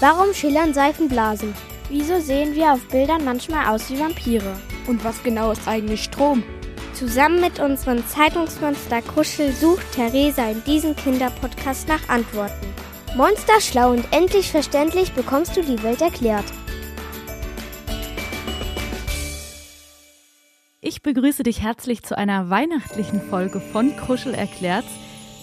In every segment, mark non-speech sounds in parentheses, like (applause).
Warum schillern Seifenblasen? Wieso sehen wir auf Bildern manchmal aus wie Vampire? Und was genau ist eigentlich Strom? Zusammen mit unserem Zeitungsmonster Kuschel sucht Theresa in diesem Kinderpodcast nach Antworten. Monster schlau und endlich verständlich bekommst du die Welt erklärt. Ich begrüße dich herzlich zu einer weihnachtlichen Folge von Kuschel erklärt's.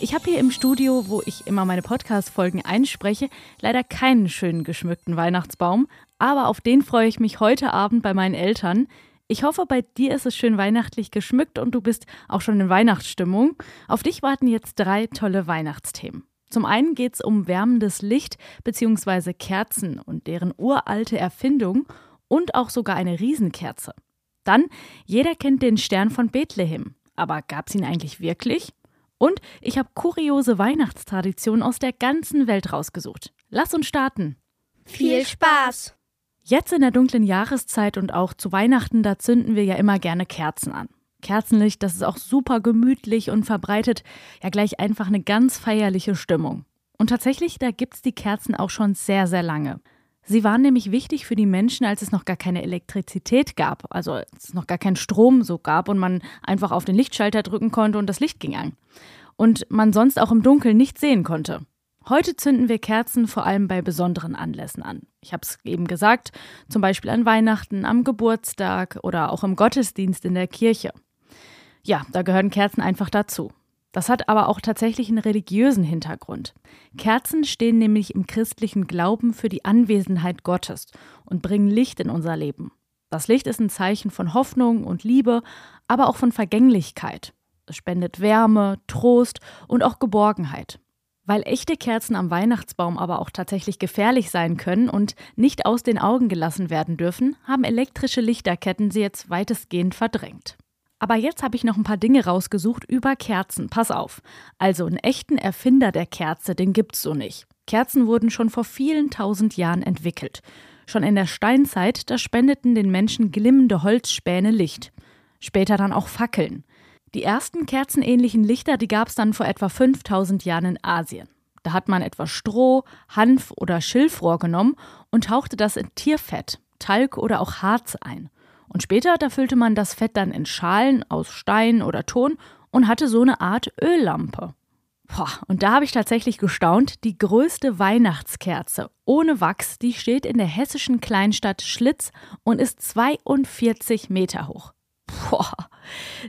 Ich habe hier im Studio, wo ich immer meine Podcast-Folgen einspreche, leider keinen schönen geschmückten Weihnachtsbaum, aber auf den freue ich mich heute Abend bei meinen Eltern. Ich hoffe, bei dir ist es schön weihnachtlich geschmückt und du bist auch schon in Weihnachtsstimmung. Auf dich warten jetzt drei tolle Weihnachtsthemen. Zum einen geht es um wärmendes Licht bzw. Kerzen und deren uralte Erfindung und auch sogar eine Riesenkerze. Dann, jeder kennt den Stern von Bethlehem. Aber gab es ihn eigentlich wirklich? Und ich habe kuriose Weihnachtstraditionen aus der ganzen Welt rausgesucht. Lass uns starten. Viel Spaß! Jetzt in der dunklen Jahreszeit und auch zu Weihnachten, da zünden wir ja immer gerne Kerzen an. Kerzenlicht, das ist auch super gemütlich und verbreitet ja gleich einfach eine ganz feierliche Stimmung. Und tatsächlich, da gibt's die Kerzen auch schon sehr, sehr lange. Sie waren nämlich wichtig für die Menschen, als es noch gar keine Elektrizität gab, also als es noch gar keinen Strom so gab und man einfach auf den Lichtschalter drücken konnte und das Licht ging an. Und man sonst auch im Dunkeln nichts sehen konnte. Heute zünden wir Kerzen vor allem bei besonderen Anlässen an. Ich habe es eben gesagt, zum Beispiel an Weihnachten, am Geburtstag oder auch im Gottesdienst in der Kirche. Ja, da gehören Kerzen einfach dazu. Das hat aber auch tatsächlich einen religiösen Hintergrund. Kerzen stehen nämlich im christlichen Glauben für die Anwesenheit Gottes und bringen Licht in unser Leben. Das Licht ist ein Zeichen von Hoffnung und Liebe, aber auch von Vergänglichkeit. Es spendet Wärme, Trost und auch Geborgenheit. Weil echte Kerzen am Weihnachtsbaum aber auch tatsächlich gefährlich sein können und nicht aus den Augen gelassen werden dürfen, haben elektrische Lichterketten sie jetzt weitestgehend verdrängt. Aber jetzt habe ich noch ein paar Dinge rausgesucht über Kerzen. Pass auf. Also einen echten Erfinder der Kerze, den gibt's so nicht. Kerzen wurden schon vor vielen tausend Jahren entwickelt. Schon in der Steinzeit, da spendeten den Menschen glimmende Holzspäne Licht. Später dann auch Fackeln. Die ersten kerzenähnlichen Lichter, die gab es dann vor etwa 5000 Jahren in Asien. Da hat man etwa Stroh, Hanf oder Schilfrohr genommen und tauchte das in Tierfett, Talg oder auch Harz ein. Und später, da füllte man das Fett dann in Schalen aus Stein oder Ton und hatte so eine Art Öllampe. Boah, und da habe ich tatsächlich gestaunt, die größte Weihnachtskerze ohne Wachs, die steht in der hessischen Kleinstadt Schlitz und ist 42 Meter hoch. Boah.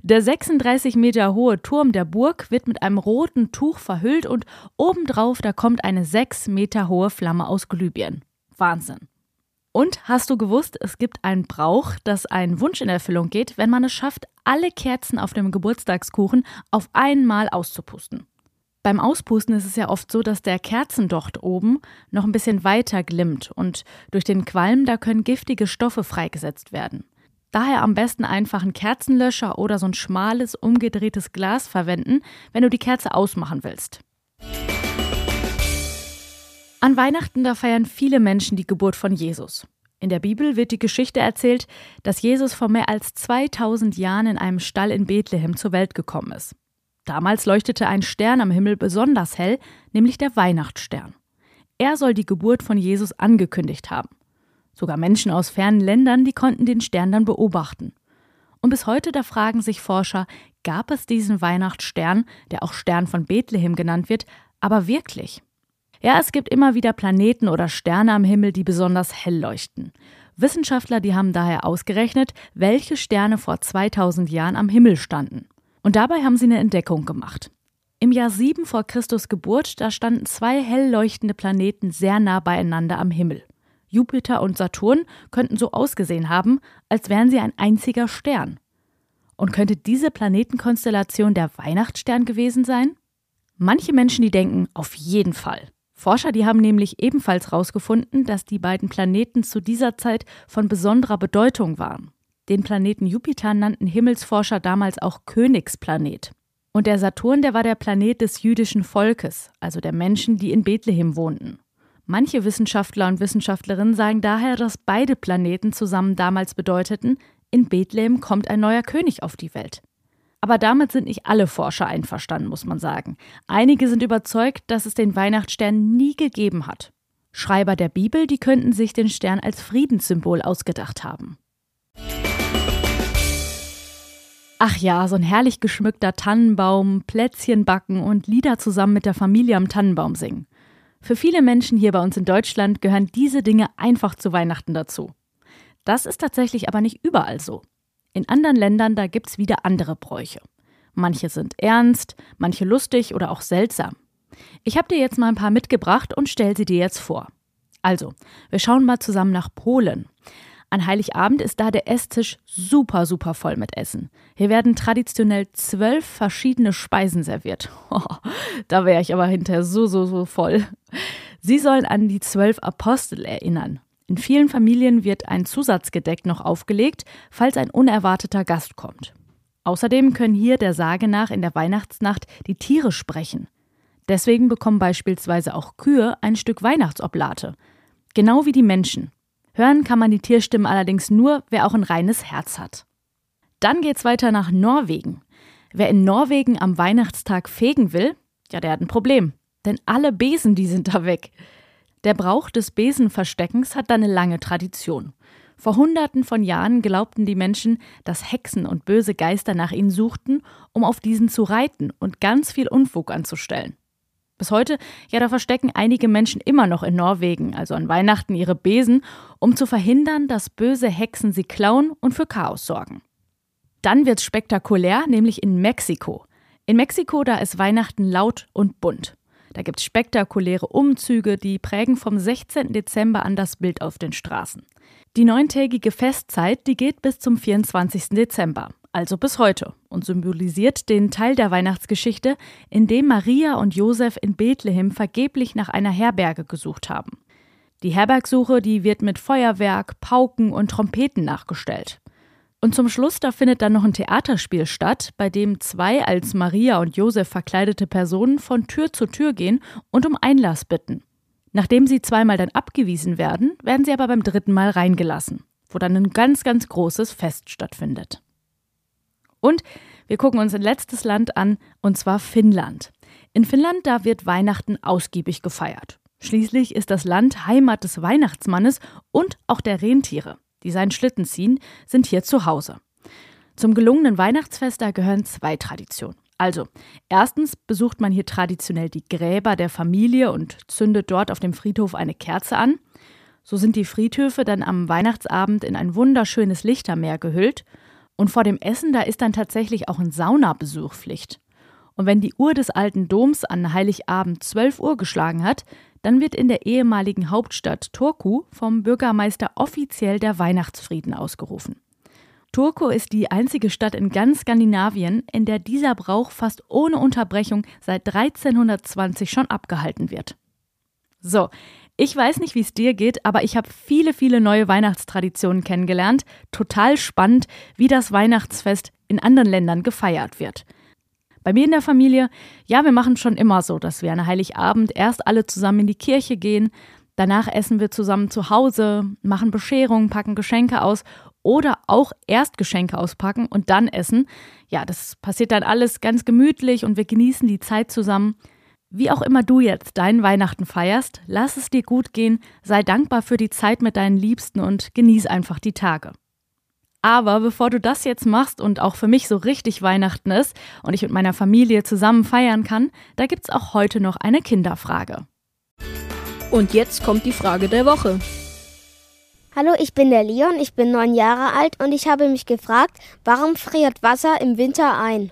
Der 36 Meter hohe Turm der Burg wird mit einem roten Tuch verhüllt und obendrauf da kommt eine 6 Meter hohe Flamme aus Glühbirnen. Wahnsinn. Und hast du gewusst, es gibt einen Brauch, dass ein Wunsch in Erfüllung geht, wenn man es schafft, alle Kerzen auf dem Geburtstagskuchen auf einmal auszupusten. Beim Auspusten ist es ja oft so, dass der Kerzendocht oben noch ein bisschen weiter glimmt und durch den Qualm da können giftige Stoffe freigesetzt werden. Daher am besten einfach einen Kerzenlöscher oder so ein schmales, umgedrehtes Glas verwenden, wenn du die Kerze ausmachen willst. An Weihnachten da feiern viele Menschen die Geburt von Jesus. In der Bibel wird die Geschichte erzählt, dass Jesus vor mehr als 2000 Jahren in einem Stall in Bethlehem zur Welt gekommen ist. Damals leuchtete ein Stern am Himmel besonders hell, nämlich der Weihnachtsstern. Er soll die Geburt von Jesus angekündigt haben. Sogar Menschen aus fernen Ländern, die konnten den Stern dann beobachten. Und bis heute da fragen sich Forscher, gab es diesen Weihnachtsstern, der auch Stern von Bethlehem genannt wird, aber wirklich? Ja, es gibt immer wieder Planeten oder Sterne am Himmel, die besonders hell leuchten. Wissenschaftler, die haben daher ausgerechnet, welche Sterne vor 2000 Jahren am Himmel standen. Und dabei haben sie eine Entdeckung gemacht. Im Jahr 7 vor Christus Geburt, da standen zwei hell leuchtende Planeten sehr nah beieinander am Himmel. Jupiter und Saturn könnten so ausgesehen haben, als wären sie ein einziger Stern. Und könnte diese Planetenkonstellation der Weihnachtsstern gewesen sein? Manche Menschen, die denken, auf jeden Fall. Forscher, die haben nämlich ebenfalls herausgefunden, dass die beiden Planeten zu dieser Zeit von besonderer Bedeutung waren. Den Planeten Jupiter nannten Himmelsforscher damals auch Königsplanet. Und der Saturn, der war der Planet des jüdischen Volkes, also der Menschen, die in Bethlehem wohnten. Manche Wissenschaftler und Wissenschaftlerinnen sagen daher, dass beide Planeten zusammen damals bedeuteten, in Bethlehem kommt ein neuer König auf die Welt. Aber damit sind nicht alle Forscher einverstanden, muss man sagen. Einige sind überzeugt, dass es den Weihnachtsstern nie gegeben hat. Schreiber der Bibel, die könnten sich den Stern als Friedenssymbol ausgedacht haben. Ach ja, so ein herrlich geschmückter Tannenbaum, Plätzchen backen und Lieder zusammen mit der Familie am Tannenbaum singen. Für viele Menschen hier bei uns in Deutschland gehören diese Dinge einfach zu Weihnachten dazu. Das ist tatsächlich aber nicht überall so. In anderen Ländern, da gibt's wieder andere Bräuche. Manche sind ernst, manche lustig oder auch seltsam. Ich habe dir jetzt mal ein paar mitgebracht und stell sie dir jetzt vor. Also, wir schauen mal zusammen nach Polen. An Heiligabend ist da der Esstisch super, super voll mit Essen. Hier werden traditionell zwölf verschiedene Speisen serviert. Oh, (laughs) da wäre ich aber hinterher so, so, so voll. Sie sollen an die zwölf Apostel erinnern. In vielen Familien wird ein Zusatzgedeck noch aufgelegt, falls ein unerwarteter Gast kommt. Außerdem können hier der Sage nach in der Weihnachtsnacht die Tiere sprechen. Deswegen bekommen beispielsweise auch Kühe ein Stück Weihnachtsoblate. Genau wie die Menschen. Hören kann man die Tierstimmen allerdings nur, wer auch ein reines Herz hat. Dann geht's weiter nach Norwegen. Wer in Norwegen am Weihnachtstag fegen will, ja, der hat ein Problem. Denn alle Besen, die sind da weg. Der Brauch des Besenversteckens hat da eine lange Tradition. Vor Hunderten von Jahren glaubten die Menschen, dass Hexen und böse Geister nach ihnen suchten, um auf diesen zu reiten und ganz viel Unfug anzustellen. Bis heute, ja, da verstecken einige Menschen immer noch in Norwegen, also an Weihnachten, ihre Besen, um zu verhindern, dass böse Hexen sie klauen und für Chaos sorgen. Dann wird's spektakulär, nämlich in Mexiko. In Mexiko, da ist Weihnachten laut und bunt. Da gibt's spektakuläre Umzüge, die prägen vom 16. Dezember an das Bild auf den Straßen. Die neuntägige Festzeit, die geht bis zum 24. Dezember also bis heute, und symbolisiert den Teil der Weihnachtsgeschichte, in dem Maria und Josef in Bethlehem vergeblich nach einer Herberge gesucht haben. Die Herbergsuche, die wird mit Feuerwerk, Pauken und Trompeten nachgestellt. Und zum Schluss, da findet dann noch ein Theaterspiel statt, bei dem zwei als Maria und Josef verkleidete Personen von Tür zu Tür gehen und um Einlass bitten. Nachdem sie zweimal dann abgewiesen werden, werden sie aber beim dritten Mal reingelassen, wo dann ein ganz, ganz großes Fest stattfindet. Und wir gucken uns ein letztes Land an, und zwar Finnland. In Finnland, da wird Weihnachten ausgiebig gefeiert. Schließlich ist das Land Heimat des Weihnachtsmannes und auch der Rentiere, die seinen Schlitten ziehen, sind hier zu Hause. Zum gelungenen Weihnachtsfest da gehören zwei Traditionen. Also, erstens besucht man hier traditionell die Gräber der Familie und zündet dort auf dem Friedhof eine Kerze an. So sind die Friedhöfe dann am Weihnachtsabend in ein wunderschönes Lichtermeer gehüllt und vor dem Essen, da ist dann tatsächlich auch ein Saunabesuch Pflicht. Und wenn die Uhr des alten Doms an Heiligabend 12 Uhr geschlagen hat, dann wird in der ehemaligen Hauptstadt Turku vom Bürgermeister offiziell der Weihnachtsfrieden ausgerufen. Turku ist die einzige Stadt in ganz Skandinavien, in der dieser Brauch fast ohne Unterbrechung seit 1320 schon abgehalten wird. So, ich weiß nicht, wie es dir geht, aber ich habe viele, viele neue Weihnachtstraditionen kennengelernt. Total spannend, wie das Weihnachtsfest in anderen Ländern gefeiert wird. Bei mir in der Familie, ja, wir machen schon immer so, dass wir an Heiligabend erst alle zusammen in die Kirche gehen, danach essen wir zusammen zu Hause, machen Bescherungen, packen Geschenke aus oder auch erst Geschenke auspacken und dann essen. Ja, das passiert dann alles ganz gemütlich und wir genießen die Zeit zusammen. Wie auch immer du jetzt deinen Weihnachten feierst, lass es dir gut gehen, sei dankbar für die Zeit mit deinen Liebsten und genieß einfach die Tage. Aber bevor du das jetzt machst und auch für mich so richtig Weihnachten ist und ich mit meiner Familie zusammen feiern kann, da gibt's auch heute noch eine Kinderfrage. Und jetzt kommt die Frage der Woche. Hallo, ich bin der Leon, ich bin neun Jahre alt und ich habe mich gefragt, warum friert Wasser im Winter ein?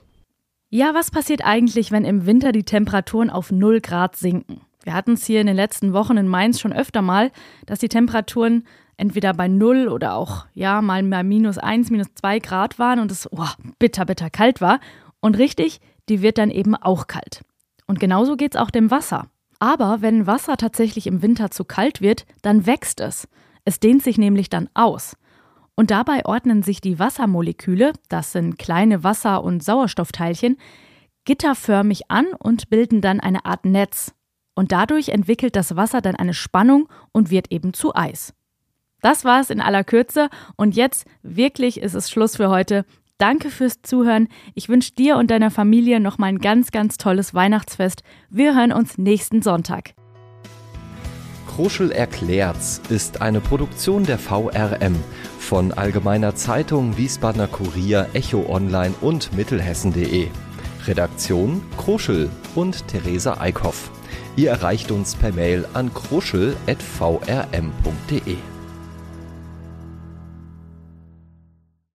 Ja, was passiert eigentlich, wenn im Winter die Temperaturen auf 0 Grad sinken? Wir hatten es hier in den letzten Wochen in Mainz schon öfter mal, dass die Temperaturen entweder bei 0 oder auch, ja, mal bei minus 1, minus 2 Grad waren und es oh, bitter, bitter kalt war. Und richtig, die wird dann eben auch kalt. Und genauso geht es auch dem Wasser. Aber wenn Wasser tatsächlich im Winter zu kalt wird, dann wächst es. Es dehnt sich nämlich dann aus. Und dabei ordnen sich die Wassermoleküle, das sind kleine Wasser- und Sauerstoffteilchen, gitterförmig an und bilden dann eine Art Netz. Und dadurch entwickelt das Wasser dann eine Spannung und wird eben zu Eis. Das war es in aller Kürze und jetzt wirklich ist es Schluss für heute. Danke fürs Zuhören. Ich wünsche dir und deiner Familie nochmal ein ganz, ganz tolles Weihnachtsfest. Wir hören uns nächsten Sonntag. Kruschel erklärt's ist eine Produktion der VRM von Allgemeiner Zeitung, Wiesbadener Kurier, Echo Online und Mittelhessen.de. Redaktion Kruschel und Theresa Eickhoff. Ihr erreicht uns per Mail an kruschel.vrm.de.